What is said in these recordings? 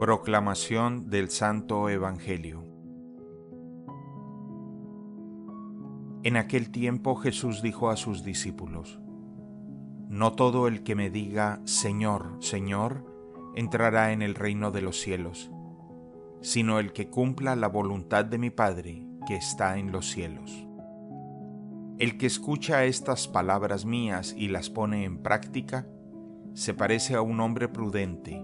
Proclamación del Santo Evangelio En aquel tiempo Jesús dijo a sus discípulos, No todo el que me diga, Señor, Señor, entrará en el reino de los cielos, sino el que cumpla la voluntad de mi Padre que está en los cielos. El que escucha estas palabras mías y las pone en práctica, se parece a un hombre prudente,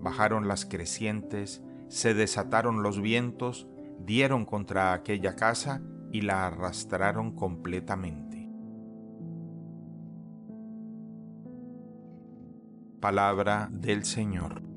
bajaron las crecientes, se desataron los vientos, dieron contra aquella casa y la arrastraron completamente. Palabra del Señor.